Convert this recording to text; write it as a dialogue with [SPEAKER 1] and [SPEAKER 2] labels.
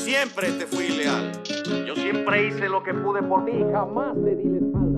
[SPEAKER 1] siempre te fui leal.
[SPEAKER 2] Yo siempre hice lo que pude por ti, jamás te di la espalda.